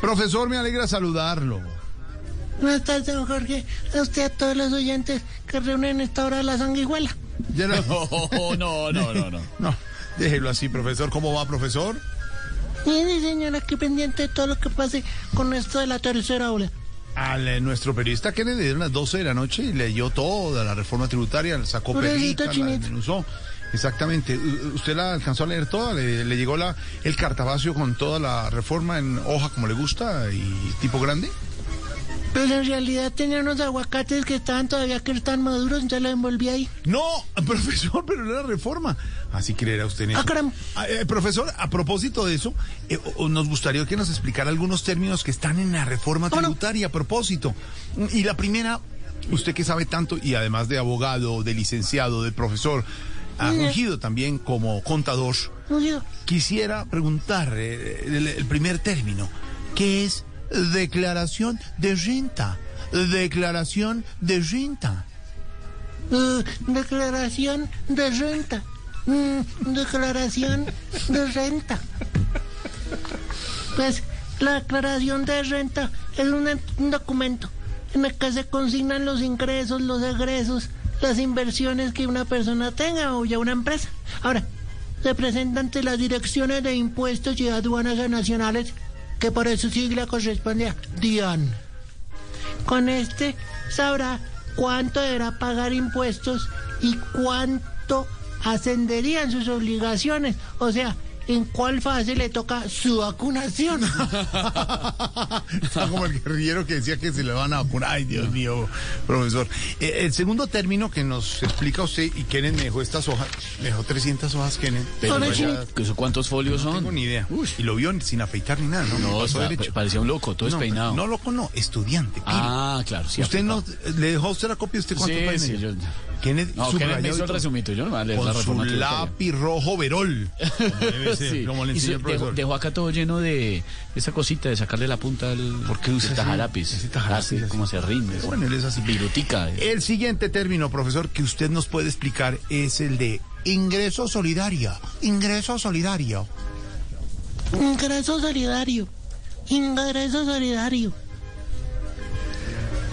Profesor, me alegra saludarlo. Buenas tardes, don Jorge. A usted, a todos los oyentes que reúnen a esta hora de la sanguijuela. Ya no, No, no, no, no, no. déjelo así, profesor. ¿Cómo va, profesor? Y sí, señora, aquí pendiente de todo lo que pase con esto de la tercera ola. Al eh, nuestro periodista que le dieron las 12 de la noche y leyó toda la reforma tributaria, sacó Pobrecito la. Exactamente. ¿Usted la alcanzó a leer toda? ¿Le, le llegó la, el cartapacio con toda la reforma en hoja como le gusta y tipo grande? Pero en realidad tenía unos aguacates que estaban todavía que están maduros, ya lo envolví ahí. No, profesor, pero no era reforma. Así creerá usted en eso. Ah, caramba. Ah, eh, profesor, a propósito de eso, eh, nos gustaría que nos explicara algunos términos que están en la reforma tributaria a propósito. Y la primera, usted que sabe tanto y además de abogado, de licenciado, de profesor, ha Mire. fungido también como contador, quisiera preguntar eh, el, el primer término, ¿qué es declaración de renta? Declaración de renta. eh, declaración de renta. Mm, declaración de renta. Pues la declaración de renta es un, un documento en el que se consignan los ingresos, los egresos, las inversiones que una persona tenga o ya una empresa. Ahora, se presenta ante las direcciones de impuestos y aduanas nacionales, que por su sigla corresponde a DIAN. Con este sabrá cuánto deberá pagar impuestos y cuánto ascenderían sus obligaciones. O sea, en cuál fase le toca su vacunación. Está como el guerrillero que decía que se le van a vacunar. Ay, Dios mío, profesor. Eh, el segundo término que nos explica usted, y Kenen me dejó estas hojas, me dejó 300 hojas. Pero Son vaya, así. ¿que eso ¿cuántos folios No son? tengo ni idea. Y lo vio sin afeitar ni nada, ¿no? No, o pasó sea, parecía un loco, todo no, despeinado. No, loco, no, estudiante. Ah, claro, sí. ¿Usted no le dejó a usted la copia? ¿Usted cuánto Sí, sí, yo- Kenneth, No, me hizo el resumito, yo leer la Con su lápiz rojo verol. Como debe ser, Sí. como le Y enseñó se- el dejó, profesor. dejó acá todo lleno de esa cosita de sacarle la punta al ¿Por qué usa tajalápiz. ese tajalápiz Así, así? como se rinde. Bueno, él es así. Virutica. El siguiente término, profesor, que usted nos puede explicar es el de ingreso solidario. Ingreso solidario. Ingreso solidario. Ingreso solidario.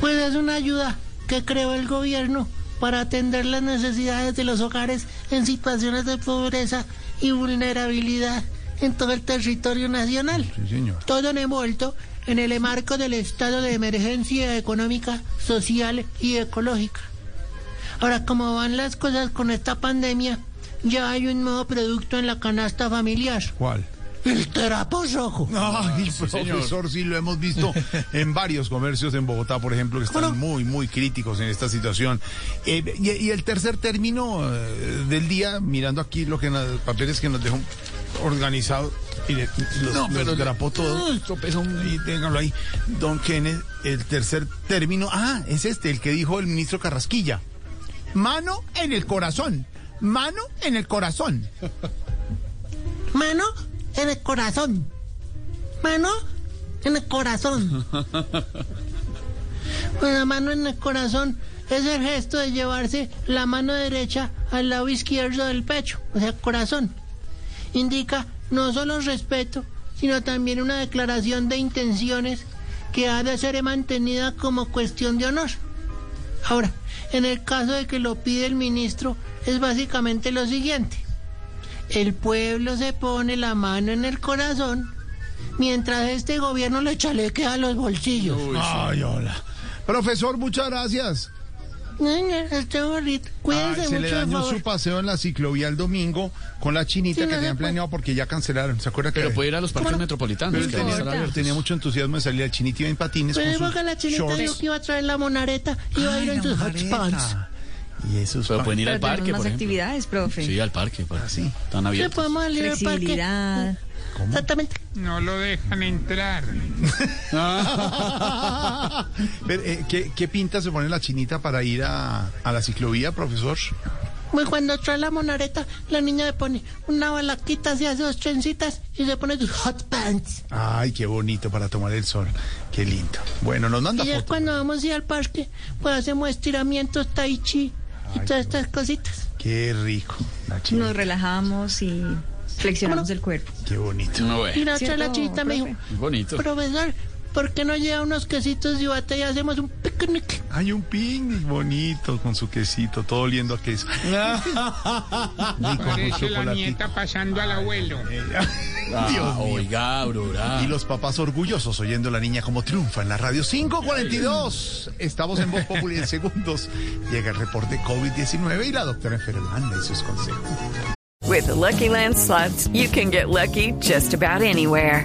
Pues es una ayuda que creó el gobierno para atender las necesidades de los hogares en situaciones de pobreza y vulnerabilidad en todo el territorio nacional. Sí, señor. Todo envuelto en el marco del estado de emergencia económica, social y ecológica. Ahora, como van las cosas con esta pandemia, ya hay un nuevo producto en la canasta familiar. ¿Cuál? El terapo rojo. Ay, señor. profesor, sí lo hemos visto en varios comercios en Bogotá, por ejemplo, que están muy, muy críticos en esta situación. Eh, y, y el tercer término eh, del día, mirando aquí lo que los papeles que nos dejó organizado, y le- los, No, pero grapó todo. Esto pesa un- Y ténganlo ahí. Don Kenneth, el tercer término, ah, es este, el que dijo el ministro Carrasquilla. Mano en el corazón. Mano en el corazón. Mano en el corazón. Mano en el corazón. Pues la mano en el corazón es el gesto de llevarse la mano derecha al lado izquierdo del pecho, o sea, corazón. Indica no solo respeto, sino también una declaración de intenciones que ha de ser mantenida como cuestión de honor. Ahora, en el caso de que lo pide el ministro, es básicamente lo siguiente. El pueblo se pone la mano en el corazón mientras este gobierno le chalequea los bolsillos. Ay, hola. Profesor, muchas gracias. Este gorrito, cuídense Ay, se le mucho, por dañó su paseo en la ciclovía el domingo con la chinita Sí, que no puede. planeado porque ya cancelaron. ¿Se acuerda que Pero puede ir a los parques ¿Cómo no? metropolitanos. Pero que tenía, tenía mucho entusiasmo de salir al chinito iba en patines Pero con porque la sus chinita dijo shorts. que iba a traer la monareta y iba a ir en la sus hot pants. Y esos Pero pueden ir al Pero tenemos parque, más por ejemplo. actividades, profe. Sí, al parque. pues. sí. Están abiertos. podemos salir al parque. Flexibilidad. Exactamente. No lo dejan entrar. Pero, eh, ¿qué, qué pinta se pone la chinita para ir a, a la ciclovía, profesor? Pues cuando trae la monareta, la niña le pone una balaquita, se hace dos trencitas y se pone sus hot pants. Ay, qué bonito para tomar el sol. Qué lindo. Bueno, nos manda Y ya foto. cuando vamos a ir al parque, pues hacemos estiramientos, tai chi y Ay, todas estas cositas. Qué rico. La Nos relajamos y Flexionamos el cuerpo. Qué bonito. No, ve. Y la otra ¿Cierto, la chita me dijo, bonito. profesor, ¿por qué no lleva unos quesitos de bate y hacemos un picnic? Hay un picnic bonito con su quesito, todo oliendo a queso. Ni con su Parece la nieta pasando al abuelo. Ah, Dios mío. oiga. Y los papás orgullosos oyendo a la niña como triunfa en la radio 542. Estamos en Voz Populi en segundos. Llega el reporte COVID-19 y la doctora enfermanda y sus consejos. With the Lucky Land slots, you can get lucky just about anywhere.